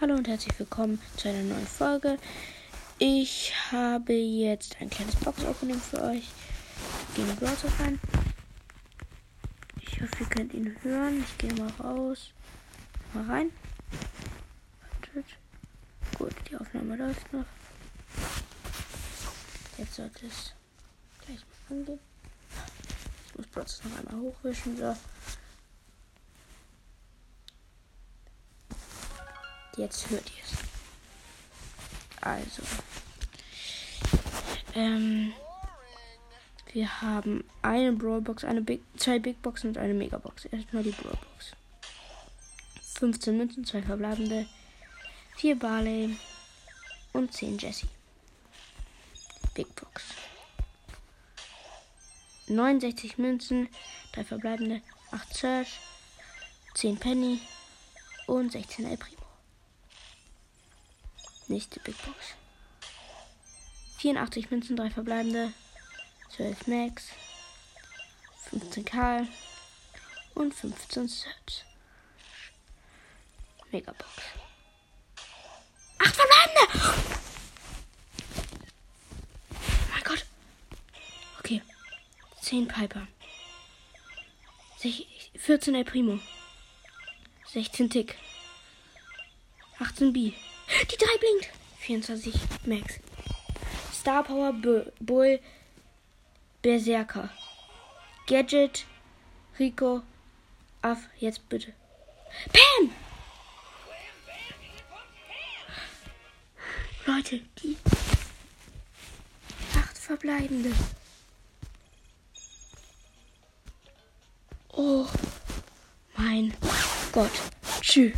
Hallo und herzlich willkommen zu einer neuen Folge. Ich habe jetzt ein kleines Box-Opening für euch. Gehen wir Browser rein. Ich hoffe, ihr könnt ihn hören. Ich gehe mal raus. Mal rein. Wartet. Gut, die Aufnahme läuft noch. Jetzt sollte es gleich mal angehen. Ich muss Browser noch einmal hochwischen. So. Jetzt hört ihr es. Also. Ähm, wir haben eine Brawlbox, eine Big, zwei Big Boxen und eine Megabox. Erstmal die Brawlbox. 15 Münzen, zwei verbleibende, 4 Barley und 10 Jesse. Big Box. 69 Münzen, drei verbleibende, 8 Search, 10 Penny und 16 El Primo. Nächste Big Box. 84 Münzen, 3 verbleibende, 12 Max, 15 Karl und 15 Search. Megabox. 8 verbleibende! Oh mein Gott. Okay. 10 Piper. 14 El Primo. 16 Tick. 18 B. Die 3 blinkt. 24 Max. Star Power Bull Berserker. Gadget Rico Aff. Jetzt bitte. Pam! Leute, die acht verbleibende. Oh mein Gott. Tschüss.